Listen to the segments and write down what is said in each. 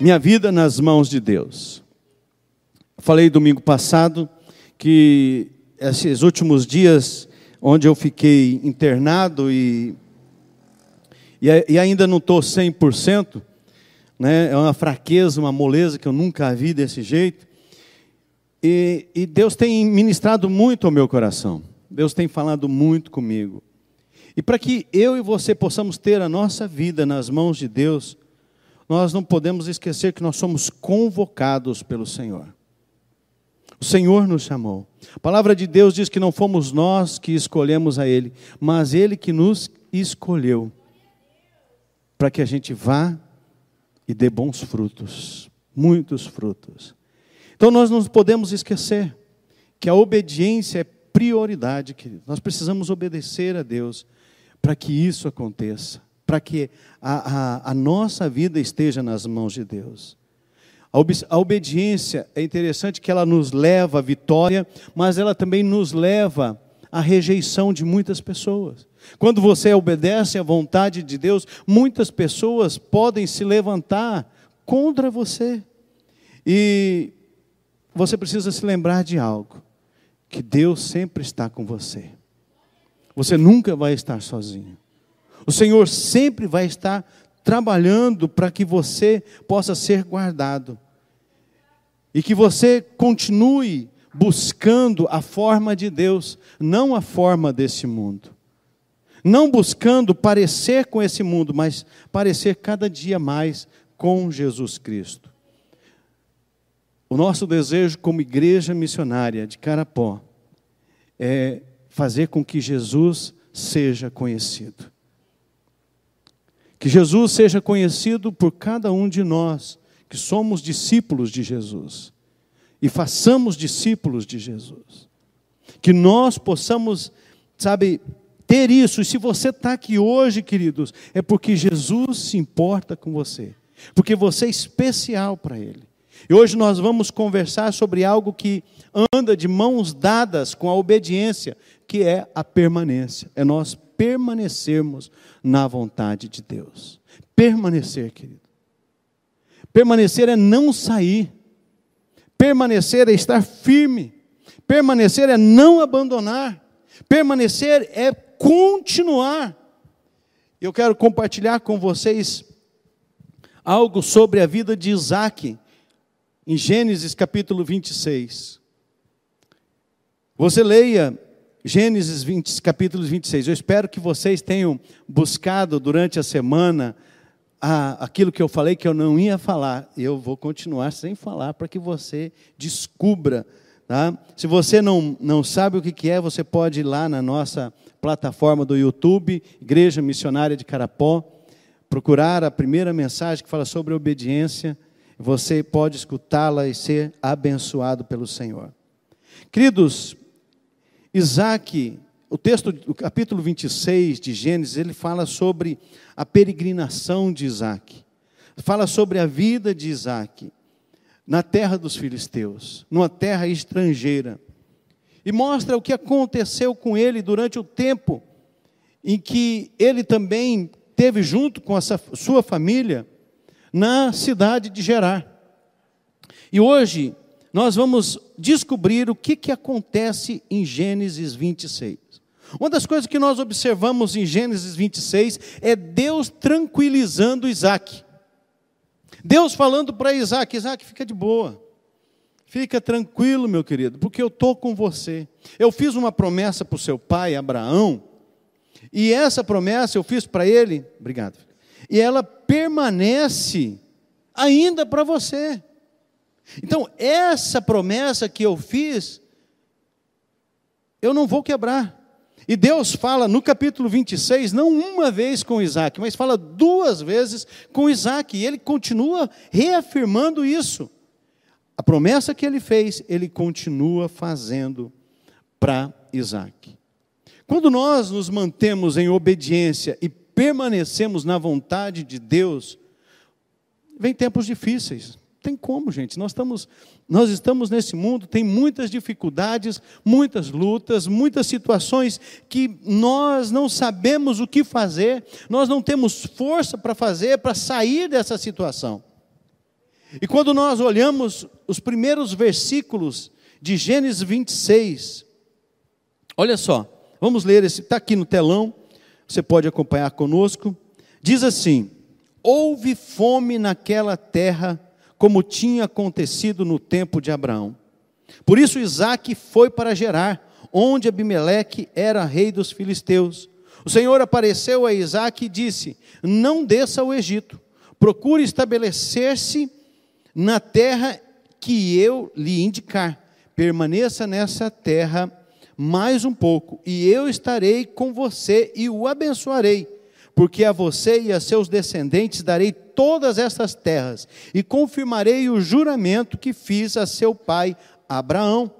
minha vida nas mãos de Deus. Falei domingo passado que esses últimos dias onde eu fiquei internado e, e, ainda não estou 100%, né, é uma fraqueza, uma moleza que eu nunca vi desse jeito. E, e Deus tem ministrado muito ao meu coração, Deus tem falado muito comigo. E para que eu e você possamos ter a nossa vida nas mãos de Deus, nós não podemos esquecer que nós somos convocados pelo Senhor. O Senhor nos chamou. A palavra de Deus diz que não fomos nós que escolhemos a Ele, mas Ele que nos escolheu para que a gente vá e dê bons frutos, muitos frutos. Então nós não podemos esquecer que a obediência é prioridade, querido. Nós precisamos obedecer a Deus para que isso aconteça para que a, a, a, nossa vida esteja nas mãos de Deus. A, ob, a obediência é interessante que ela nos leva à vitória, mas ela também nos leva à rejeição de muitas pessoas. Quando você obedece à vontade de Deus, muitas pessoas podem se levantar contra você. E você precisa se lembrar de algo: que Deus sempre está com você. Você nunca vai estar sozinho. O Senhor sempre vai estar trabalhando para que você possa ser guardado. E que você continue buscando a forma de Deus, não a forma desse mundo. Não buscando parecer com esse mundo, mas parecer cada dia mais com Jesus Cristo. O nosso desejo como igreja missionária de Carapó é fazer com que Jesus seja conhecido. Que Jesus seja conhecido por cada um de nós, que somos discípulos de Jesus, e façamos discípulos de Jesus. Que nós possamos, sabe, ter isso. E se você está aqui hoje, queridos, é porque Jesus se importa com você, porque você é especial para Ele. E hoje nós vamos conversar sobre algo que anda de mãos dadas com a obediência, que é a permanência. É nós permanecermos na vontade de Deus. Permanecer, querido. Permanecer é não sair. Permanecer é estar firme. Permanecer é não abandonar. Permanecer é continuar. Eu quero compartilhar com vocês algo sobre a vida de Isaac, em Gênesis capítulo 26. Você leia Gênesis 20, capítulo 26. Eu espero que vocês tenham buscado durante a semana a, aquilo que eu falei que eu não ia falar. Eu vou continuar sem falar para que você descubra. Tá? Se você não, não sabe o que, que é, você pode ir lá na nossa plataforma do YouTube, Igreja Missionária de Carapó, procurar a primeira mensagem que fala sobre obediência. Você pode escutá-la e ser abençoado pelo Senhor. Queridos, Isaac, o texto, o capítulo 26 de Gênesis, ele fala sobre a peregrinação de Isaac. Fala sobre a vida de Isaac na terra dos filisteus, numa terra estrangeira. E mostra o que aconteceu com ele durante o tempo em que ele também teve junto com a sua família na cidade de Gerar. E hoje nós vamos descobrir o que, que acontece em Gênesis 26. Uma das coisas que nós observamos em Gênesis 26 é Deus tranquilizando Isaac. Deus falando para Isaac: Isaac, fica de boa. Fica tranquilo, meu querido, porque eu estou com você. Eu fiz uma promessa para o seu pai, Abraão, e essa promessa eu fiz para ele, obrigado, e ela permanece ainda para você. Então, essa promessa que eu fiz, eu não vou quebrar. E Deus fala no capítulo 26, não uma vez com Isaac, mas fala duas vezes com Isaac, e ele continua reafirmando isso. A promessa que ele fez, ele continua fazendo para Isaac. Quando nós nos mantemos em obediência e permanecemos na vontade de Deus, vem tempos difíceis tem como, gente. Nós estamos, nós estamos nesse mundo, tem muitas dificuldades, muitas lutas, muitas situações que nós não sabemos o que fazer, nós não temos força para fazer, para sair dessa situação. E quando nós olhamos os primeiros versículos de Gênesis 26, olha só, vamos ler esse, está aqui no telão, você pode acompanhar conosco. Diz assim: Houve fome naquela terra, como tinha acontecido no tempo de Abraão. Por isso Isaac foi para Gerar, onde Abimeleque era rei dos filisteus. O Senhor apareceu a Isaac e disse: Não desça ao Egito, procure estabelecer-se na terra que eu lhe indicar. Permaneça nessa terra mais um pouco, e eu estarei com você e o abençoarei porque a você e a seus descendentes darei todas essas terras, e confirmarei o juramento que fiz a seu pai Abraão.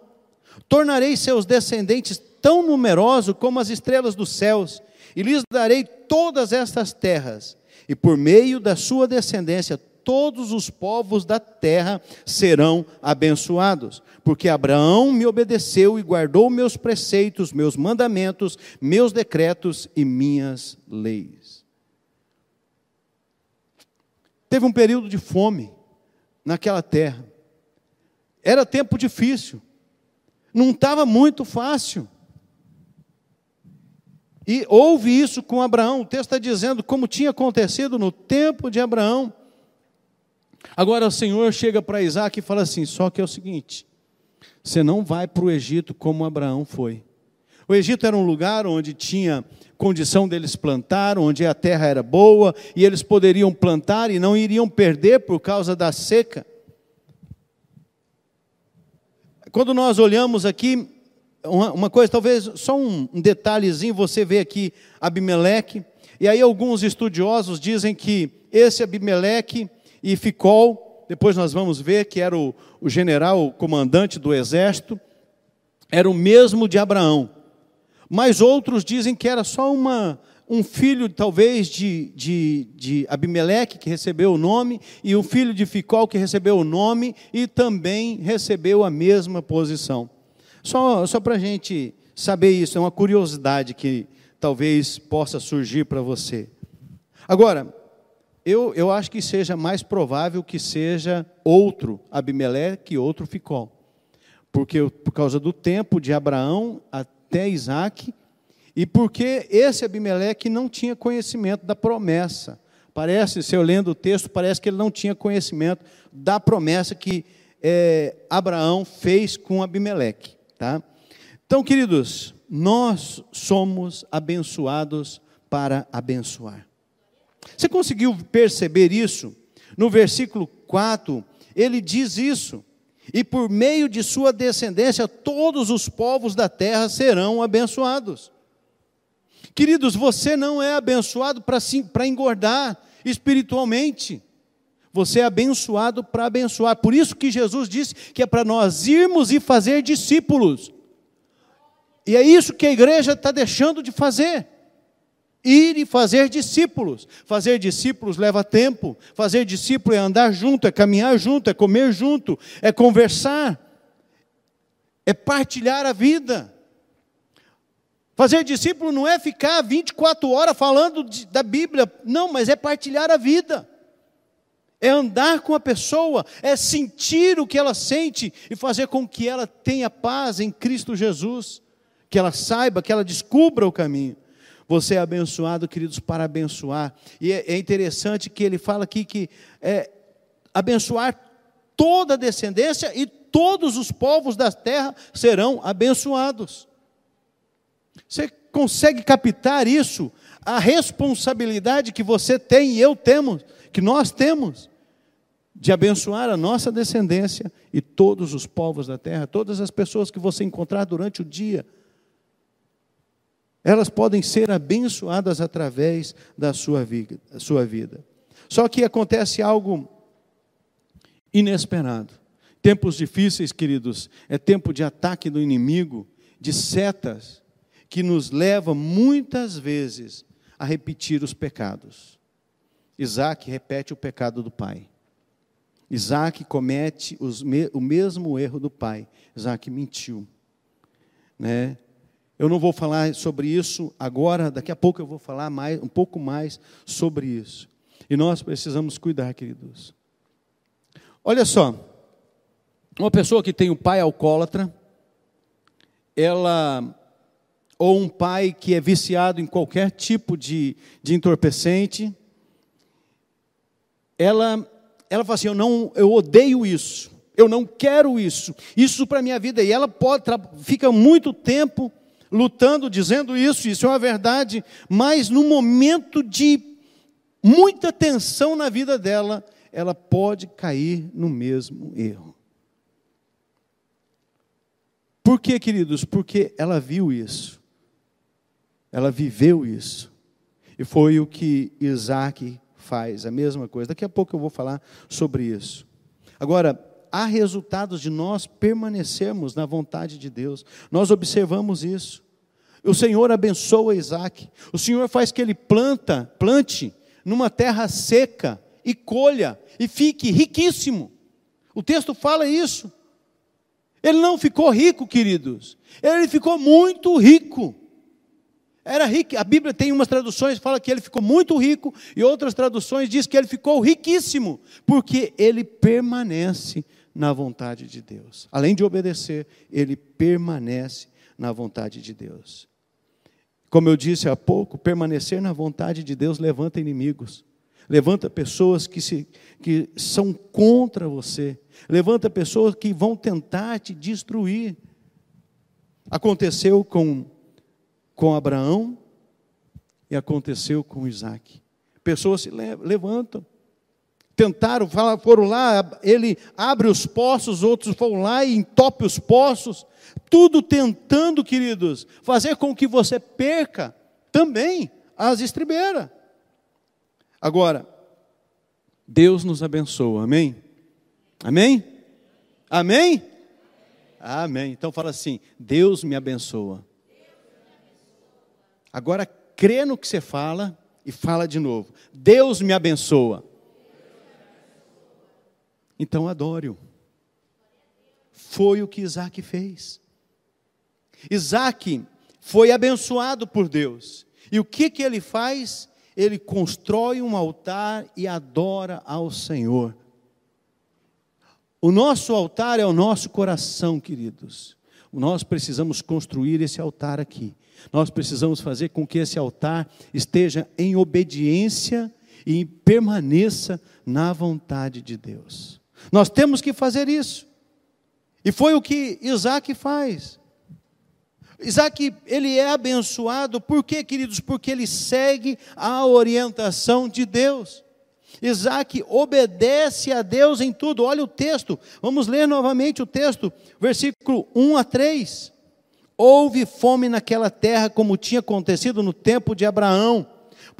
Tornarei seus descendentes tão numerosos como as estrelas dos céus, e lhes darei todas estas terras, e por meio da sua descendência todos os povos da terra serão abençoados, porque Abraão me obedeceu e guardou meus preceitos, meus mandamentos, meus decretos e minhas leis. Teve um período de fome naquela terra. Era tempo difícil. Não estava muito fácil. E houve isso com Abraão. O texto está dizendo como tinha acontecido no tempo de Abraão. Agora o Senhor chega para Isaac e fala assim: só que é o seguinte, você não vai para o Egito como Abraão foi. O Egito era um lugar onde tinha condição deles plantar, onde a terra era boa e eles poderiam plantar e não iriam perder por causa da seca. Quando nós olhamos aqui, uma, uma coisa, talvez só um, detalhezinho, você vê aqui Abimeleque, e aí alguns estudiosos dizem que esse Abimeleque e Ficol, depois nós vamos ver que era o, o general, o comandante do exército, era o mesmo de Abraão mas outros dizem que era só uma, um filho, talvez, de, de, de Abimeleque, que recebeu o nome, e um filho de Ficol, que recebeu o nome, e também recebeu a mesma posição. Só, só para a gente saber isso, é uma curiosidade que talvez possa surgir para você. Agora, eu, eu acho que seja mais provável que seja outro Abimeleque e outro Ficol. Porque por causa do tempo de Abraão até Isaac, e porque esse Abimeleque não tinha conhecimento da promessa. Parece, se eu lendo o texto, parece que ele não tinha conhecimento da promessa que é, Abraão fez com Abimeleque. Tá? Então, queridos, nós somos abençoados para abençoar. Você conseguiu perceber isso? No versículo 4, ele diz isso e por meio de sua descendência todos os povos da terra serão abençoados. Queridos, você não é abençoado para engordar espiritualmente. Você é abençoado para abençoar. Por isso que Jesus disse que é para nós irmos e fazer discípulos. E é isso que a igreja está deixando de fazer. Ir e fazer discípulos. Fazer discípulos leva tempo. Fazer discípulo é andar junto, é caminhar junto, é comer junto, é conversar, é partilhar a vida. Fazer discípulo não é ficar 24 horas falando de, da Bíblia, não, mas é partilhar a vida. É andar com a pessoa, é sentir o que ela sente e fazer com que ela tenha paz em Cristo Jesus, que ela saiba, que ela descubra o caminho. Você é abençoado, queridos, para abençoar. E é, é interessante que ele fala aqui que é, abençoar toda a descendência e todos os povos da terra serão abençoados. Você consegue captar isso? A responsabilidade que você tem e eu temos, que nós temos, de abençoar a nossa descendência e todos os povos da terra, todas as pessoas que você encontrar durante o dia elas podem ser abençoadas através da sua vida. Só que acontece algo inesperado. Tempos difíceis, queridos, é tempo de ataque do inimigo, de setas, que nos leva muitas vezes a repetir os pecados. Isaac repete o pecado do pai. Isaac comete os, o mesmo erro do pai. Isaac mentiu. Né? Eu não vou falar sobre isso agora, daqui a pouco eu vou falar mais, um pouco mais sobre isso. E nós precisamos cuidar, queridos. Olha só, uma pessoa que tem um pai alcoólatra, ela ou um pai que é viciado em qualquer tipo de, de entorpecente, ela, ela fala assim: eu, não, eu odeio isso, eu não quero isso, isso para a minha vida. E ela pode, fica muito tempo lutando, dizendo isso, isso é uma verdade, mas no momento de muita tensão na vida dela, ela pode cair no mesmo erro. Por quê, queridos? Porque ela viu isso. Ela viveu isso. E foi o que Isaac faz, a mesma coisa. Daqui a pouco eu vou falar sobre isso. Agora, há resultados de nós permanecermos na vontade de Deus. Nós observamos isso. O Senhor abençoa Isaac. O Senhor faz que ele planta, plante numa terra seca e colha e fique riquíssimo. O texto fala isso. Ele não ficou rico, queridos. Ele ficou muito rico. Era rico. A Bíblia tem umas traduções que fala que ele ficou muito rico e outras traduções diz que ele ficou riquíssimo, porque ele permanece na vontade de Deus. Além de obedecer, ele permanece na vontade de Deus. Como eu disse há pouco, permanecer na vontade de Deus levanta inimigos, levanta pessoas que, se, que são contra você, levanta pessoas que vão tentar te destruir. Aconteceu com com Abraão e aconteceu com Isaac. Pessoas se levantam, tentaram, foram lá, ele abre os poços, outros foram lá e entope os poços, tudo tentando, queridos, fazer com que você perca também as estribeiras. Agora, Deus nos abençoa, amém? Amém? Amém? Amém. Então fala assim: Deus me abençoa. Agora crê no que você fala e fala de novo. Deus me abençoa. Então adore-o. Foi o que Isaac fez. Isaac foi abençoado por Deus. E o que, que ele faz? Ele constrói um altar e adora ao Senhor. O nosso altar é o nosso coração, queridos. Nós precisamos construir esse altar aqui. Nós precisamos fazer com que esse altar esteja em obediência e permaneça na vontade de Deus. Nós temos que fazer isso. E foi o que Isaac faz. Isaac, ele é abençoado, por quê, queridos? Porque ele segue a orientação de Deus. Isaac obedece a Deus em tudo. Olha o texto, vamos ler novamente o texto, versículo 1 a 3. Houve fome naquela terra, como tinha acontecido no tempo de Abraão.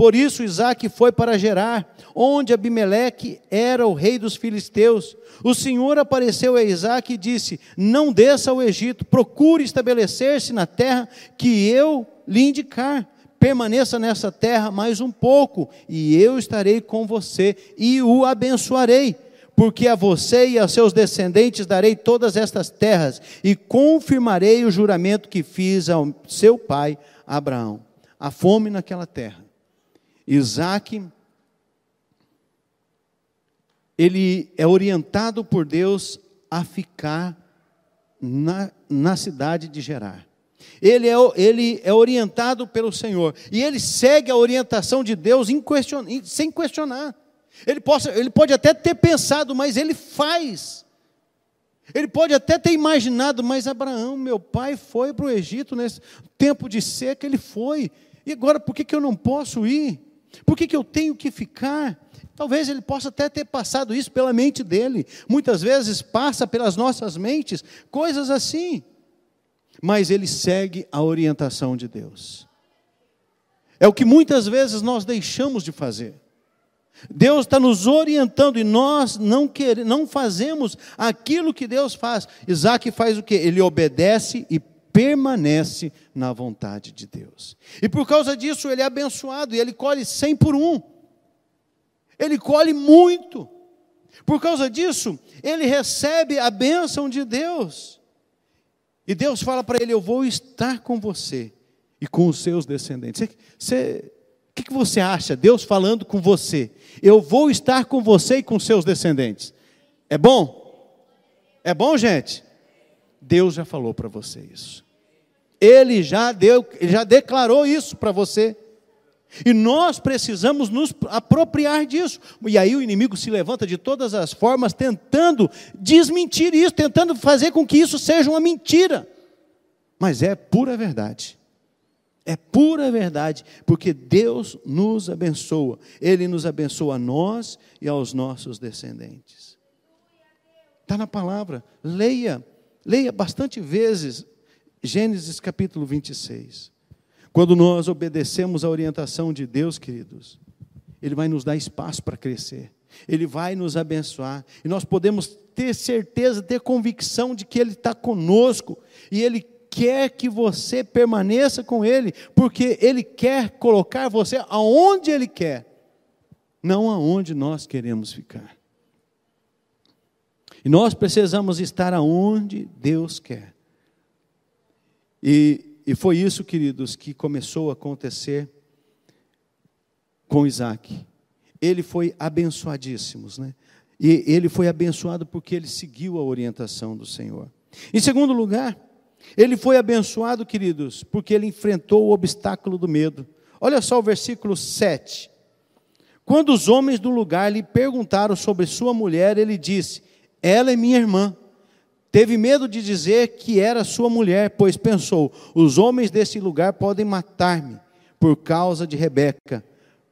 Por isso Isaac foi para Gerar, onde Abimeleque era o rei dos filisteus. O Senhor apareceu a Isaac e disse: Não desça ao Egito, procure estabelecer-se na terra que eu lhe indicar. Permaneça nessa terra mais um pouco, e eu estarei com você e o abençoarei porque a você e a seus descendentes darei todas estas terras e confirmarei o juramento que fiz ao seu pai Abraão. A fome naquela terra. Isaac, ele é orientado por Deus a ficar na, na cidade de Gerar. Ele é, ele é orientado pelo Senhor. E ele segue a orientação de Deus sem questionar. Ele, possa, ele pode até ter pensado, mas ele faz. Ele pode até ter imaginado, mas Abraão, meu pai, foi para o Egito nesse tempo de seca, ele foi. E agora por que, que eu não posso ir? Por que, que eu tenho que ficar? Talvez ele possa até ter passado isso pela mente dele. Muitas vezes passa pelas nossas mentes coisas assim. Mas ele segue a orientação de Deus. É o que muitas vezes nós deixamos de fazer. Deus está nos orientando e nós não, queremos, não fazemos aquilo que Deus faz. Isaac faz o que? Ele obedece e permanece na vontade de Deus. E por causa disso ele é abençoado e ele colhe cem por um. Ele colhe muito. Por causa disso, ele recebe a bênção de Deus. E Deus fala para ele: Eu vou estar com você e com os seus descendentes. Você, o que, que você acha? Deus falando com você. Eu vou estar com você e com seus descendentes. É bom? É bom, gente? Deus já falou para você isso. Ele já deu, já declarou isso para você. E nós precisamos nos apropriar disso. E aí o inimigo se levanta de todas as formas, tentando desmentir isso, tentando fazer com que isso seja uma mentira. Mas é pura verdade. É pura verdade, porque Deus nos abençoa. Ele nos abençoa a nós e aos nossos descendentes. Está na palavra. Leia, leia bastante vezes Gênesis capítulo 26. Quando nós obedecemos a orientação de Deus, queridos, Ele vai nos dar espaço para crescer, Ele vai nos abençoar, e nós podemos ter certeza, ter convicção de que Ele está conosco, e Ele quer que você permaneça com Ele, porque Ele quer colocar você aonde Ele quer, não aonde nós queremos ficar. E nós precisamos estar aonde Deus quer. E e foi isso, queridos, que começou a acontecer com Isaac. Ele foi abençoadíssimo, né? E ele foi abençoado porque ele seguiu a orientação do Senhor. Em segundo lugar, ele foi abençoado, queridos, porque ele enfrentou o obstáculo do medo. Olha só o versículo 7. Quando os homens do lugar lhe perguntaram sobre sua mulher, ele disse: Ela é minha irmã. Teve medo de dizer que era sua mulher, pois pensou: os homens desse lugar podem matar-me por causa de Rebeca,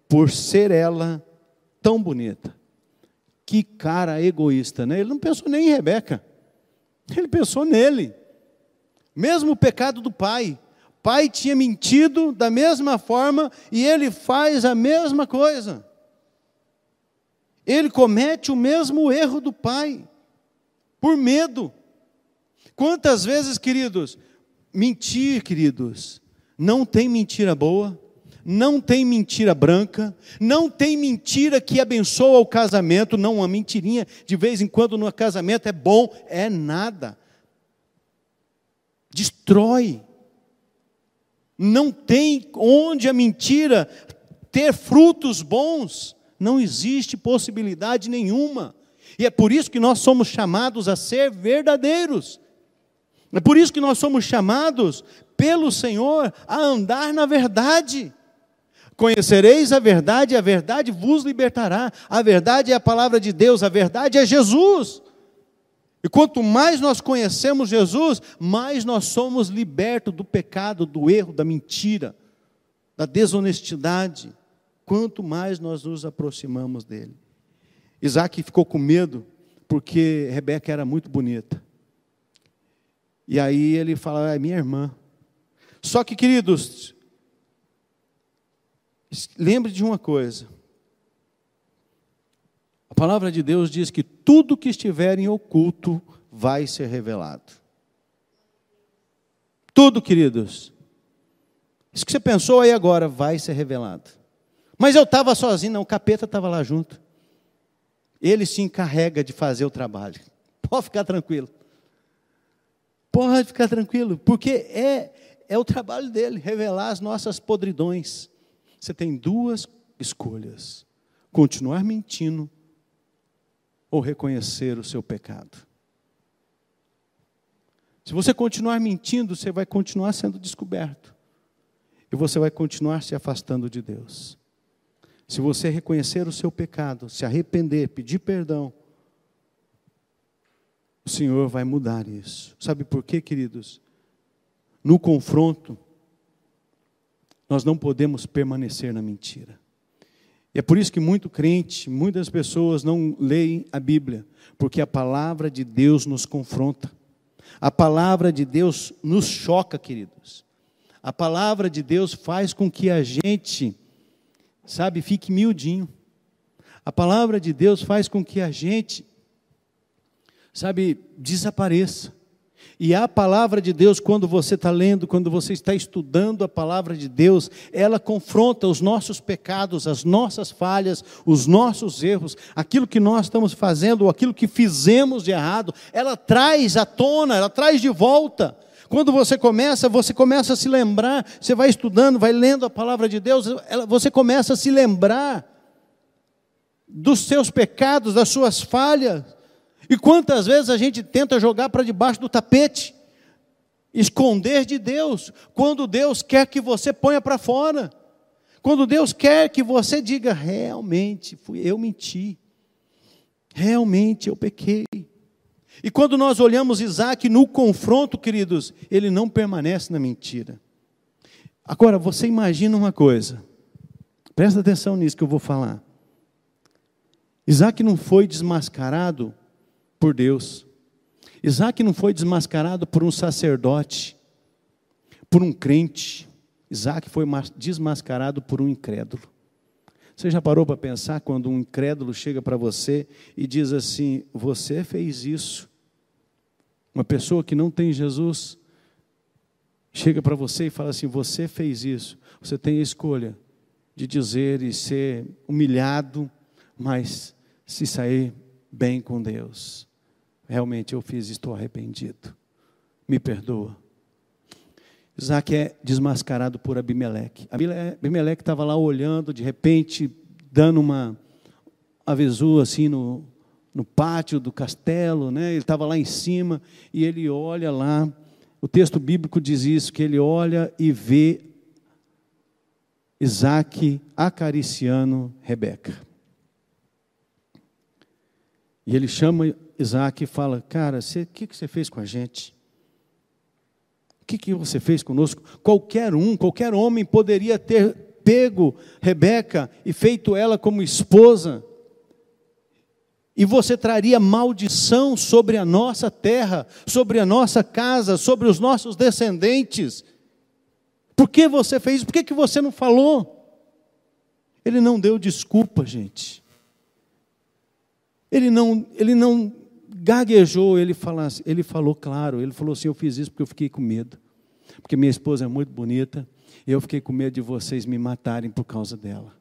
por ser ela tão bonita. Que cara egoísta, né? Ele não pensou nem em Rebeca, ele pensou nele. Mesmo o pecado do pai. Pai tinha mentido da mesma forma e ele faz a mesma coisa. Ele comete o mesmo erro do pai, por medo. Quantas vezes, queridos, mentir, queridos, não tem mentira boa, não tem mentira branca, não tem mentira que abençoa o casamento, não uma mentirinha de vez em quando no casamento é bom, é nada. Destrói. Não tem onde a mentira ter frutos bons, não existe possibilidade nenhuma. E é por isso que nós somos chamados a ser verdadeiros. É por isso que nós somos chamados pelo Senhor a andar na verdade. Conhecereis a verdade, a verdade vos libertará. A verdade é a palavra de Deus, a verdade é Jesus. E quanto mais nós conhecemos Jesus, mais nós somos libertos do pecado, do erro, da mentira, da desonestidade. Quanto mais nós nos aproximamos dele. Isaac ficou com medo porque Rebeca era muito bonita. E aí ele fala, é minha irmã. Só que, queridos, lembre de uma coisa. A palavra de Deus diz que tudo que estiver em oculto vai ser revelado. Tudo, queridos. Isso que você pensou aí agora vai ser revelado. Mas eu estava sozinho, não, o capeta estava lá junto. Ele se encarrega de fazer o trabalho. Pode ficar tranquilo. Pode ficar tranquilo, porque é, é o trabalho dele revelar as nossas podridões. Você tem duas escolhas: continuar mentindo ou reconhecer o seu pecado. Se você continuar mentindo, você vai continuar sendo descoberto. E você vai continuar se afastando de Deus. Se você reconhecer o seu pecado, se arrepender, pedir perdão, o Senhor vai mudar isso. Sabe por quê, queridos? No confronto, nós não podemos permanecer na mentira. E é por isso que muito crente, muitas pessoas não leem a Bíblia, porque a palavra de Deus nos confronta. A palavra de Deus nos choca, queridos. A palavra de Deus faz com que a gente, sabe, fique miudinho. A palavra de Deus faz com que a gente sabe, desapareça. E a palavra de Deus, quando você está lendo, quando você está estudando a palavra de Deus, ela confronta os nossos pecados, as nossas falhas, os nossos erros, aquilo que nós estamos fazendo, ou aquilo que fizemos de errado, ela traz à tona, ela traz de volta. Quando você começa, você começa a se lembrar, você vai estudando, vai lendo a palavra de Deus, você começa a se lembrar dos seus pecados, das suas falhas, E quantas vezes a gente tenta jogar para debaixo do tapete, esconder de Deus, quando Deus quer que você ponha para fora, quando Deus quer que você diga: realmente, fui eu menti, realmente eu pequei. E quando nós olhamos Isaac no confronto, queridos, ele não permanece na mentira. Agora, você imagina uma coisa, presta atenção nisso que eu vou falar. Isaac não foi desmascarado por Deus. Isaac não foi desmascarado por um sacerdote, por um crente. Isaac foi desmascarado por um incrédulo. Você já parou para pensar quando um incrédulo chega para você e diz assim: Você fez isso? Uma pessoa que não tem Jesus chega para você e fala assim: Você fez isso. Você tem a escolha de dizer e ser humilhado, mas se sair bem com Deus. Realmente eu fiz, estou arrependido. Me perdoa. Isaac é desmascarado por Abimeleque. Abimeleque estava lá olhando, de repente, dando uma avisu assim no, no pátio do castelo, né? ele estava lá em cima e ele olha lá. O texto bíblico diz isso: que ele olha e vê Isaac acariciando Rebeca. E ele chama Isaac e fala: Cara, o que, que você fez com a gente? Que, que você fez conosco? Qualquer um, qualquer homem poderia ter pego Rebeca e feito ela como esposa. E você traria maldição sobre a nossa terra, sobre a nossa casa, sobre os nossos descendentes. Por que você fez? Por que, que você não falou? Ele não deu desculpa, gente. Ele não, ele não gaguejou, ele, falasse, ele falou claro, ele falou assim: Eu fiz isso porque eu fiquei com medo, porque minha esposa é muito bonita, e eu fiquei com medo de vocês me matarem por causa dela.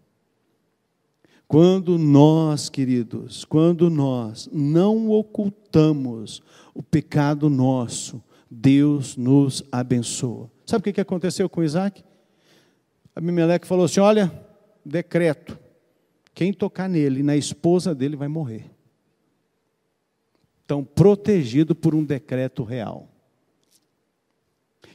Quando nós, queridos, quando nós não ocultamos o pecado nosso, Deus nos abençoa. Sabe o que aconteceu com Isaac? Abimeleque falou assim: Olha, decreto, quem tocar nele, na esposa dele, vai morrer estão protegidos por um decreto real.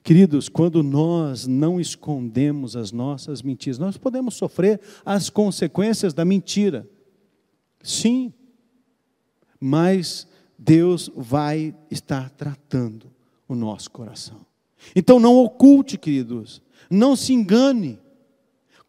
Queridos, quando nós não escondemos as nossas mentiras, nós podemos sofrer as consequências da mentira. Sim, mas Deus vai estar tratando o nosso coração. Então não oculte, queridos, não se engane.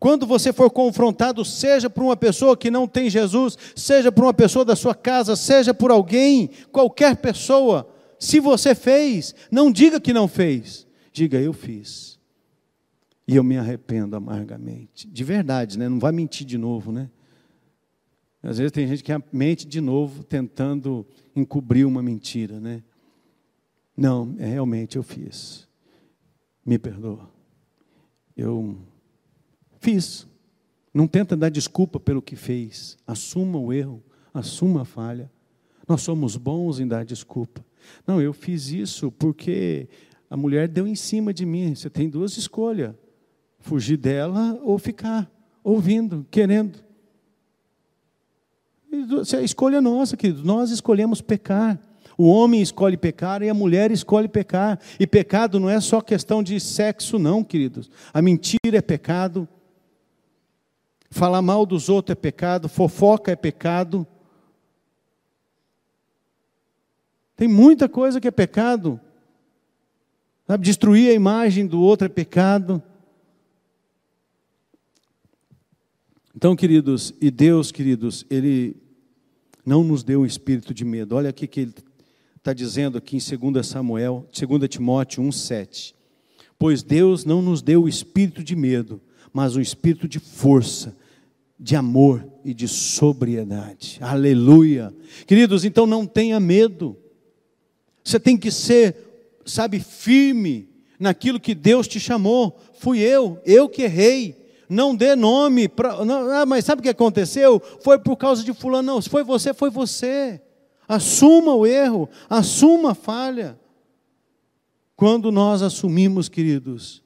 Quando você for confrontado, seja por uma pessoa que não tem Jesus, seja por uma pessoa da sua casa, seja por alguém, qualquer pessoa, se você fez, não diga que não fez, diga eu fiz. E eu me arrependo amargamente. De verdade, né? Não vai mentir de novo, né? Às vezes tem gente que mente de novo tentando encobrir uma mentira, né? Não, é, realmente eu fiz. Me perdoa. Eu Fiz. Não tenta dar desculpa pelo que fez. Assuma o erro, assuma a falha. Nós somos bons em dar desculpa. Não, eu fiz isso porque a mulher deu em cima de mim. Você tem duas escolhas: fugir dela ou ficar ouvindo, querendo. É a escolha nossa, querido. Nós escolhemos pecar. O homem escolhe pecar e a mulher escolhe pecar. E pecado não é só questão de sexo, não, queridos. A mentira é pecado, Falar mal dos outros é pecado, fofoca é pecado. Tem muita coisa que é pecado. Sabe, destruir a imagem do outro é pecado. Então, queridos, e Deus, queridos, Ele não nos deu um espírito de medo. Olha aqui que Ele está dizendo aqui em 2 Samuel, 2 Timóteo 1,7. Pois Deus não nos deu o espírito de medo, mas o espírito de força, de amor e de sobriedade. Aleluia. Queridos, então não tenha medo. Você tem que ser, sabe, firme naquilo que Deus te chamou. Fui eu, eu que errei. Não dê nome para. Ah, mas sabe o que aconteceu? Foi por causa de fulano. Não, se foi você, foi você. Assuma o erro, assuma a falha. Quando nós assumimos, queridos,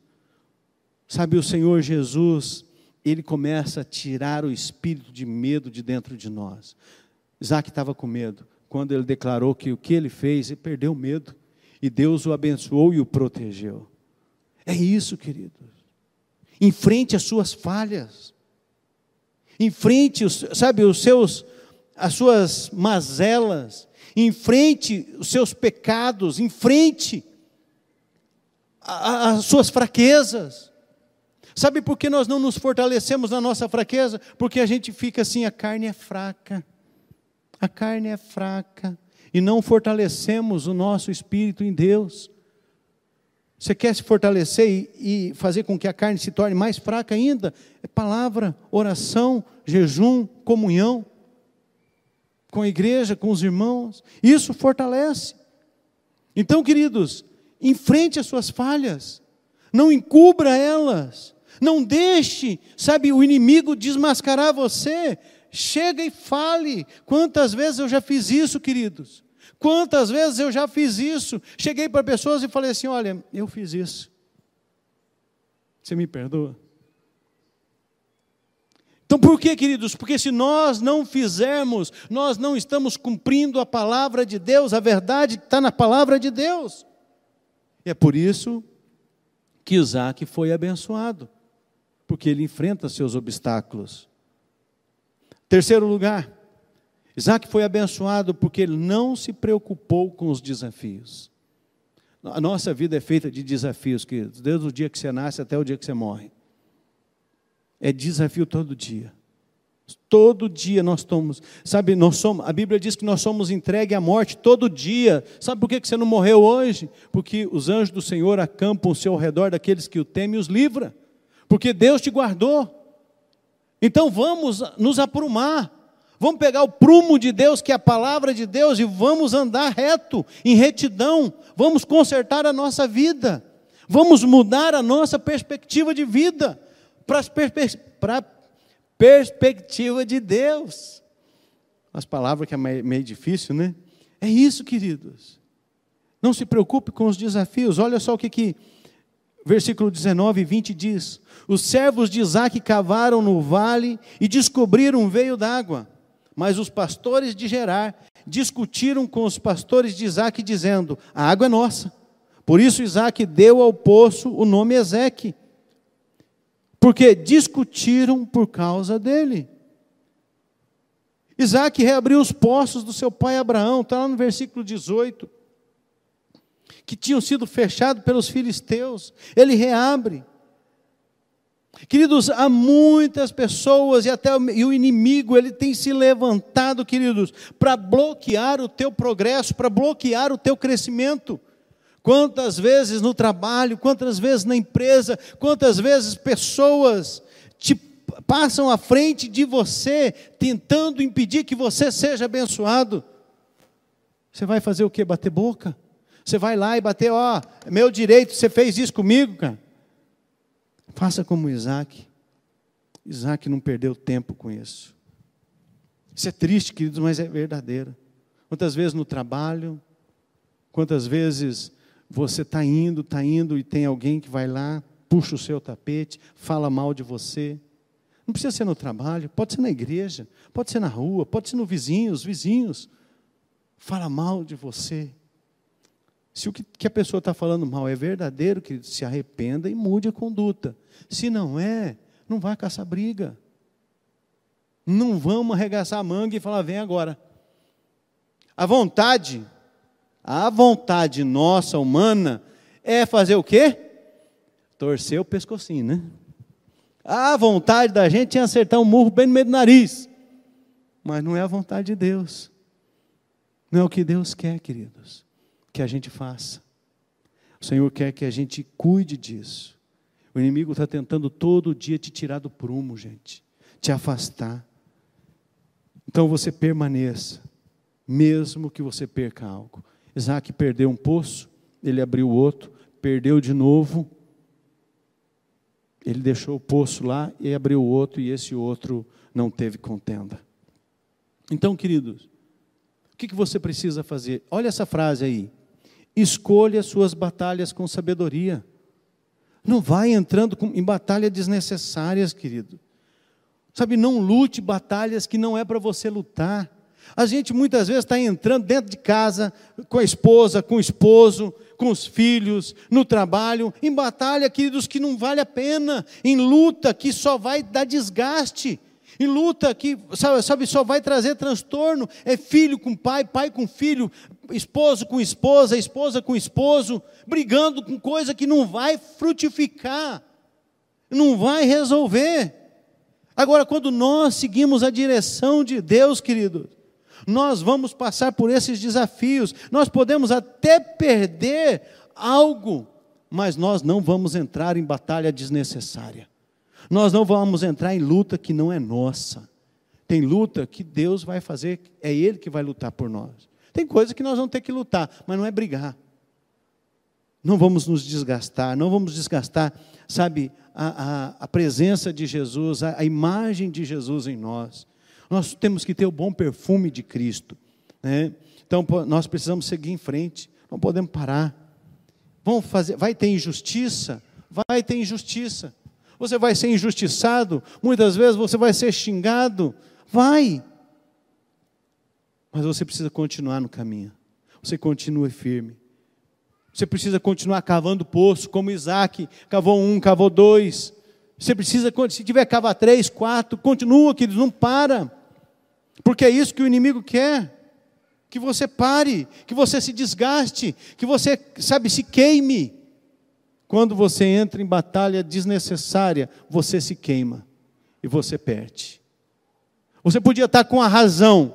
sabe, o Senhor Jesus, ele começa a tirar o espírito de medo de dentro de nós. Isaac estava com medo. quando ele declarou que o que ele fez, ele perdeu o medo. E Deus o abençoou e o protegeu. É isso, queridos. Enfrente as suas falhas. Enfrente, os, sabe, os seus, as suas mazelas. Enfrente os seus pecados. Enfrente as suas fraquezas. Sabe por que nós não nos fortalecemos na nossa fraqueza? Porque a gente fica assim, a carne é fraca. A carne é fraca. E não fortalecemos o nosso espírito em Deus. Você quer se fortalecer e, fazer com que a carne se torne mais fraca ainda? É palavra, oração, jejum, comunhão com a igreja, com os irmãos. Isso fortalece. Então, queridos, enfrente as suas falhas, não encubra elas, não deixe, sabe, o inimigo desmascarar você. Chega e fale. Quantas vezes eu já fiz isso, queridos? Quantas vezes eu já fiz isso? Cheguei para pessoas e falei assim: olha, eu fiz isso. Você me perdoa? Então por que, queridos? Porque se nós não fizermos, nós não estamos cumprindo a palavra de Deus, a verdade está na palavra de Deus. E é por isso que Isaac foi abençoado, porque ele enfrenta seus obstáculos. Terceiro lugar, Isaac foi abençoado porque ele não se preocupou com os desafios. A nossa vida é feita de desafios, queridos, desde o dia que você nasce até o dia que você morre. É desafio todo dia. Todo dia nós estamos, sabe, nós somos, a Bíblia diz que nós somos entregues à morte todo dia. Sabe por que você não morreu hoje? Porque os anjos do Senhor acampam ao seu redor daqueles que o temem e os livra. Porque Deus te guardou. Então vamos nos aprumar. Vamos pegar o prumo de Deus, que é a palavra de Deus, e vamos andar reto, em retidão. Vamos consertar a nossa vida. Vamos mudar a nossa perspectiva de vida para a perspectiva de Deus. As palavras que é meio difícil, né? É isso, queridos. Não se preocupe com os desafios. Olha só o que, que versículo 19 e 20 diz: Os servos de Isaac cavaram no vale e descobriram um veio d'água. Mas os pastores de Gerar discutiram com os pastores de Isaac, dizendo: A água é nossa. Por isso Isaac deu ao poço o nome Ezeque porque discutiram por causa dele. Isaac reabriu os poços do seu pai Abraão, está lá no versículo 18, que tinham sido fechados pelos filisteus, ele reabre. Queridos, há muitas pessoas e até o, e o inimigo, ele tem se levantado, queridos, para bloquear o teu progresso, para bloquear o teu crescimento. Quantas vezes no trabalho, quantas vezes na empresa, quantas vezes pessoas te passam à frente de você, tentando impedir que você seja abençoado. Você vai fazer o que? Bater boca? Você vai lá e bater, ó, é meu direito, você fez isso comigo, cara. Faça como Isaac. Isaac não perdeu tempo com isso. Isso é triste, queridos, mas é verdadeiro. Quantas vezes no trabalho, quantas vezes você está indo, está indo e tem alguém que vai lá, puxa o seu tapete, fala mal de você. Não precisa ser no trabalho, pode ser na igreja, pode ser na rua, pode ser no vizinho, os vizinhos. Fala mal de você. Se o que a pessoa está falando mal é verdadeiro, que se arrependa e mude a conduta. Se não é, não vai caçar briga. Não vamos arregaçar a manga e falar, vem agora. A vontade a vontade nossa, humana, é fazer o quê? Torcer o pescocinho, né? A vontade da gente é acertar um murro bem no meio do nariz. Mas não é a vontade de Deus. Não é o que Deus quer, queridos, que a gente faça. O Senhor quer que a gente cuide disso. O inimigo está tentando todo dia te tirar do prumo, gente, te afastar. Então você permaneça, mesmo que você perca algo. Isaac perdeu um poço, ele abriu outro, perdeu de novo, ele deixou o poço lá e abriu outro, e esse outro não teve contenda. Então, queridos, o que você precisa fazer? Olha essa frase aí. Escolha suas batalhas com sabedoria. Não vai entrando em batalhas desnecessárias, querido. Sabe, não lute batalhas que não é para você lutar. A gente muitas vezes está entrando dentro de casa, com a esposa, com o esposo, com os filhos, no trabalho, em batalha, queridos, que não vale a pena, em luta que só vai dar desgaste, em luta que, sabe, sabe, só vai trazer transtorno. É filho com pai, pai com filho, esposo com esposa, esposa com esposo, brigando com coisa que não vai frutificar, não vai resolver. Agora, quando nós seguimos a direção de Deus, queridos, nós vamos passar por esses desafios. Nós podemos até perder algo, mas nós não vamos entrar em batalha desnecessária. Nós não vamos entrar em luta que não é nossa. Tem luta que Deus vai fazer, é Ele que vai lutar por nós. Tem coisa que nós vamos ter que lutar, mas não é brigar. Não vamos nos desgastar, não vamos desgastar, sabe, a, a, a presença de Jesus, a, a imagem de Jesus em nós. Nós temos que ter o bom perfume de Cristo. Né? Então nós precisamos seguir em frente, não podemos parar. Vamos fazer, vai ter injustiça? Vai ter injustiça. Você vai ser injustiçado, muitas vezes você vai ser xingado. Vai. Mas você precisa continuar no caminho. Você continue firme. Você precisa continuar cavando poço, como Isaac cavou um, cavou dois. Você precisa, se tiver cava três, quatro, continua, queridos, não para. Porque é isso que o inimigo quer. Que você pare, que você se desgaste, que você, sabe, se queime. Quando você entra em batalha desnecessária, você se queima e você perde. Você podia estar com a razão.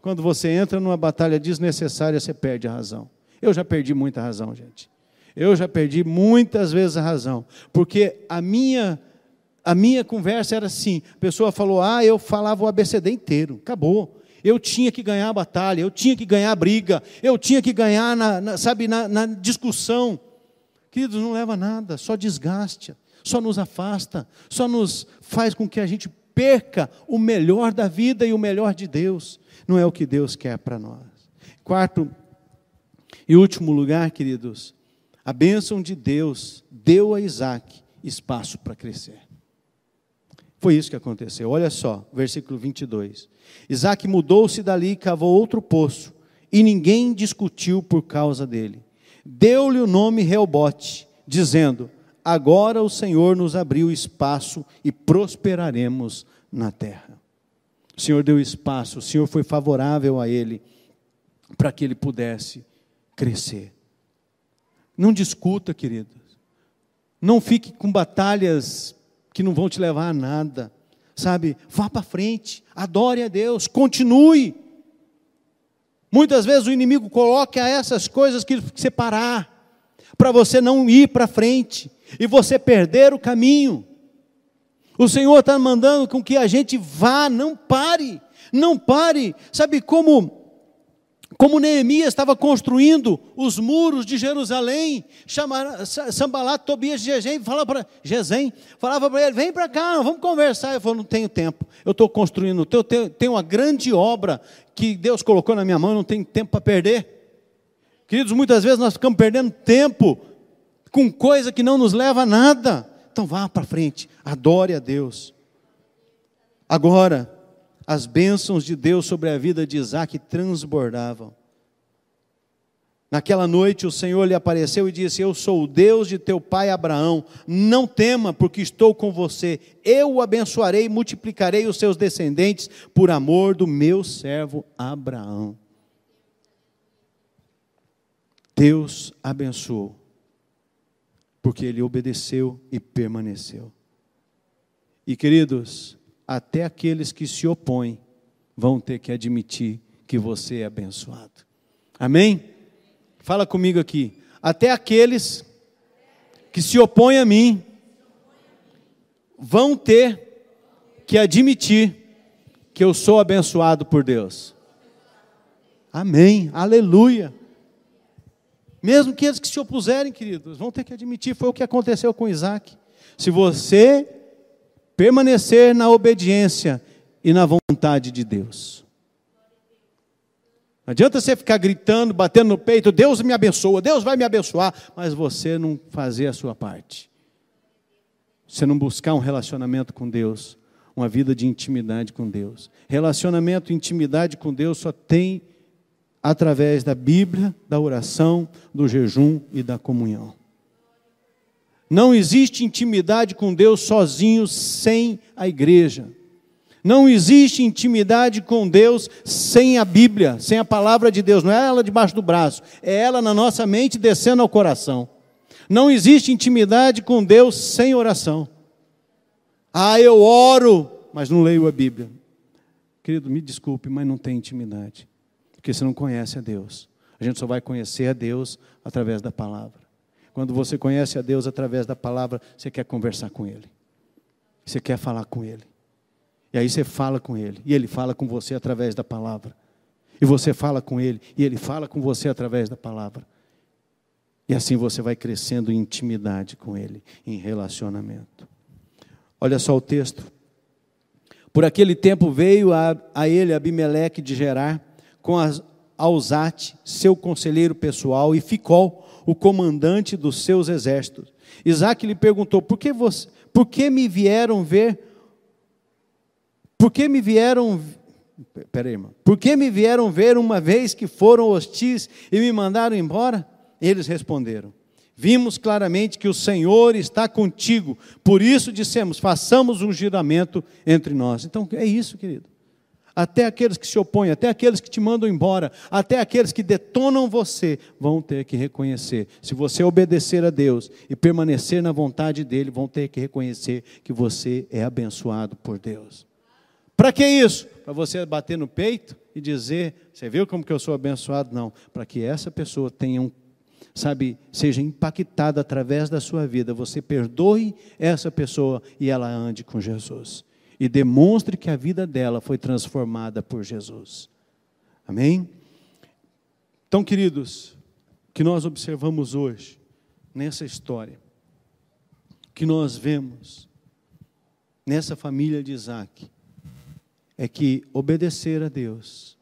Quando você entra numa batalha desnecessária, você perde a razão. Eu já perdi muita razão, gente. Eu já perdi muitas vezes a razão, porque a minha a minha conversa era assim: a pessoa falou, ah, eu falava o ABCD inteiro, acabou. Eu tinha que ganhar a batalha, eu tinha que ganhar a briga, eu tinha que ganhar, na, na sabe, na, na discussão. Queridos, não leva a nada, só desgaste, só nos afasta, só nos faz com que a gente perca o melhor da vida e o melhor de Deus. Não é o que Deus quer para nós. Quarto e último lugar, queridos, a bênção de Deus deu a Isaac espaço para crescer. Foi isso que aconteceu. Olha só, versículo 22. Isaac mudou-se dali e cavou outro poço, e ninguém discutiu por causa dele. Deu-lhe o nome Reobote, dizendo: Agora o Senhor nos abriu espaço e prosperaremos na terra. O Senhor deu espaço, o Senhor foi favorável a ele para que ele pudesse crescer. Não discuta, queridos. Não fique com batalhas que não vão te levar a nada. Sabe? Vá para frente, adore a Deus, continue. Muitas vezes o inimigo coloca essas coisas que separar, para você não ir para frente e você perder o caminho. O Senhor está mandando com que a gente vá, não pare, não pare. Sabe como como Neemias estava construindo os muros de Jerusalém, chamar, Sambalat, Tobias de Gesem, falava para Gesem, falava para ele, vem para cá, vamos conversar. Ele falou, não tenho tempo, eu estou construindo, eu tenho, tenho uma grande obra que Deus colocou na minha mão, não tenho tempo para perder. Queridos, muitas vezes nós ficamos perdendo tempo com coisa que não nos leva a nada. Então vá para frente, adore a Deus. Agora, as bênçãos de Deus sobre a vida de Isaac transbordavam. Naquela noite o Senhor lhe apareceu e disse: Eu sou o Deus de teu pai Abraão. Não tema, porque estou com você. Eu o abençoarei e multiplicarei os seus descendentes por amor do meu servo Abraão. Deus abençoou, porque ele obedeceu e permaneceu. E queridos, até aqueles que se opõem vão ter que admitir que você é abençoado. Amém? Fala comigo aqui. Até aqueles que se opõem a mim vão ter que admitir que eu sou abençoado por Deus. Amém. Aleluia. Mesmo que eles que se opuserem, queridos, vão ter que admitir, foi o que aconteceu com Isaac. Se você permanecer na obediência e na vontade de Deus. Não adianta você ficar gritando, batendo no peito, Deus me abençoa, Deus vai me abençoar, mas você não fazer a sua parte. Você não buscar um relacionamento com Deus, uma vida de intimidade com Deus. Relacionamento, intimidade com Deus só tem através da Bíblia, da oração, do jejum e da comunhão. Não existe intimidade com Deus sozinho sem a igreja. Não existe intimidade com Deus sem a Bíblia, sem a palavra de Deus. Não é ela debaixo do braço, é ela na nossa mente descendo ao coração. Não existe intimidade com Deus sem oração. Ah, eu oro, mas não leio a Bíblia. Querido, me desculpe, mas não tem intimidade porque você não conhece a Deus. A gente só vai conhecer a Deus através da palavra. Quando você conhece a Deus através da palavra, você quer conversar com Ele. Você quer falar com Ele. E aí você fala com Ele. E Ele fala com você através da palavra. E você fala com Ele. E Ele fala com você através da palavra. E assim você vai crescendo em intimidade com Ele, em relacionamento. Olha só o texto. Por aquele tempo veio a, a ele Abimeleque de Gerar com Alzate, seu conselheiro pessoal, e Ficol, o comandante dos seus exércitos. Isaac lhe perguntou: Por que, você, por que me vieram ver? Por que me vieram Peraí, irmão. Por que me vieram ver uma vez que foram hostis e me mandaram embora? Eles responderam: Vimos claramente que o Senhor está contigo, por isso dissemos: façamos um juramento entre nós. Então é isso, querido até aqueles que se opõem, até aqueles que te mandam embora, até aqueles que detonam você, vão ter que reconhecer. Se você obedecer a Deus e permanecer na vontade dEle, vão ter que reconhecer que você é abençoado por Deus. Para que isso? Para você bater no peito e dizer, você viu como que eu sou abençoado? Não, para que essa pessoa tenha um, sabe, seja impactada através da sua vida, você perdoe essa pessoa e ela ande com Jesus e demonstre que a vida dela foi transformada por Jesus. Amém? Então, queridos, que nós observamos hoje, nessa história, que nós vemos nessa família de Isaac, é que obedecer a Deus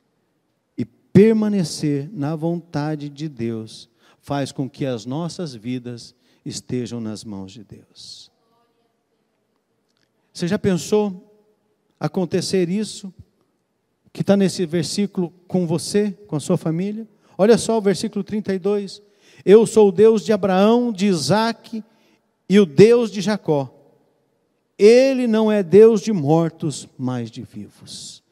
e permanecer na vontade de Deus faz com que as nossas vidas estejam nas mãos de Deus. Você já pensou acontecer isso que está nesse versículo com você, com a sua família? Olha só o versículo 32. Eu sou o Deus de Abraão, de Isaac e o Deus de Jacó. Ele não é Deus de mortos, mas de vivos.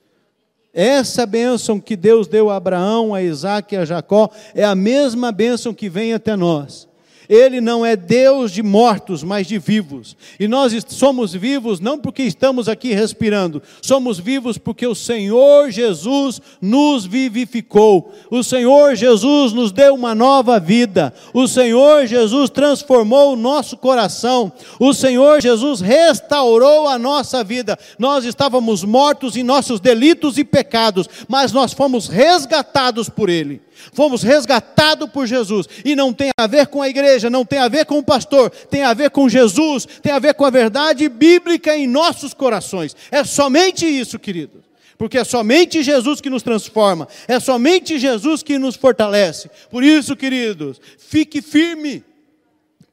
Essa bênção que Deus deu a Abraão, a Isaac e a Jacó é a mesma bênção que vem até nós. Ele não é Deus de mortos, mas de vivos. E nós somos vivos não porque estamos aqui respirando, somos vivos porque o Senhor Jesus nos vivificou. O Senhor Jesus nos deu uma nova vida. O Senhor Jesus transformou o nosso coração. O Senhor Jesus restaurou a nossa vida. Nós estávamos mortos em nossos delitos e pecados, mas nós fomos resgatados por Ele. Fomos resgatados por Jesus. E não tem a ver com a igreja, não tem a ver com o pastor, tem a ver com Jesus, tem a ver com a verdade bíblica em nossos corações. É somente isso, queridos. Porque é somente Jesus que nos transforma, é somente Jesus que nos fortalece. Por isso, queridos, fique firme,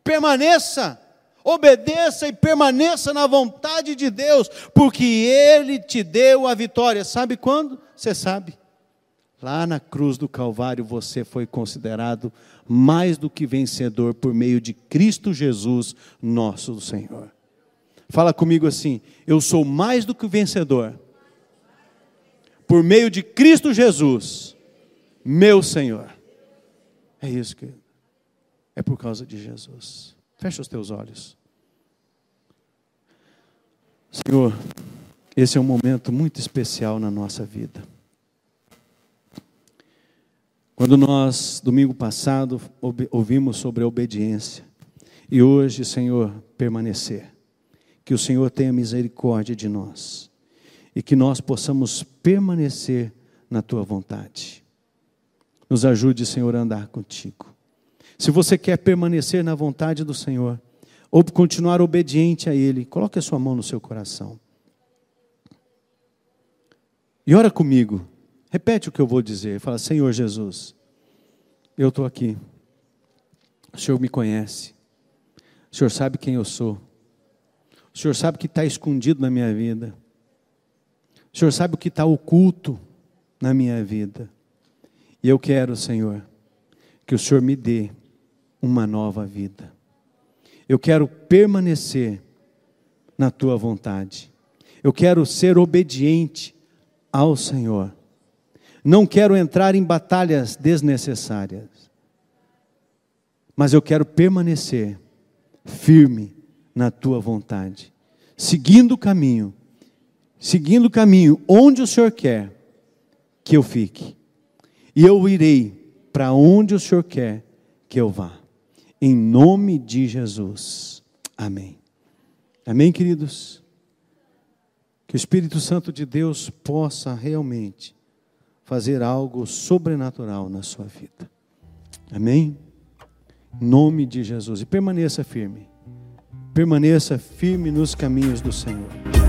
permaneça, obedeça e permaneça na vontade de Deus, porque Ele te deu a vitória. Sabe quando? Você sabe Lá na cruz do Calvário você foi considerado mais do que vencedor por meio de Cristo Jesus, nosso Senhor. Fala comigo assim: eu sou mais do que vencedor por meio de Cristo Jesus, meu Senhor. É isso que é por causa de Jesus. Fecha os teus olhos. Senhor, esse é um momento muito especial na nossa vida. Quando nós, domingo passado, ouvimos sobre a obediência, e hoje, Senhor, permanecer, que o Senhor tenha misericórdia de nós, e que nós possamos permanecer na tua vontade. Nos ajude, Senhor, a andar contigo. Se você quer permanecer na vontade do Senhor, ou continuar obediente a Ele, coloque a sua mão no seu coração. E ora comigo. Repete o que eu vou dizer. Fala, Senhor Jesus, eu estou aqui. O Senhor me conhece. O Senhor sabe quem eu sou. O Senhor sabe que está escondido na minha vida. O Senhor sabe o que está oculto na minha vida. E eu quero, Senhor, que o Senhor me dê uma nova vida. Eu quero permanecer na tua vontade. Eu quero ser obediente ao Senhor. Não quero entrar em batalhas desnecessárias. Mas eu quero permanecer firme na tua vontade, seguindo o caminho, seguindo o caminho onde o Senhor quer que eu fique. E eu irei para onde o Senhor quer que eu vá. Em nome de Jesus. Amém. Amém, queridos? Que o Espírito Santo de Deus possa realmente fazer algo sobrenatural na sua vida. Amém? Em nome de Jesus. E permaneça firme. Permaneça firme nos caminhos do Senhor.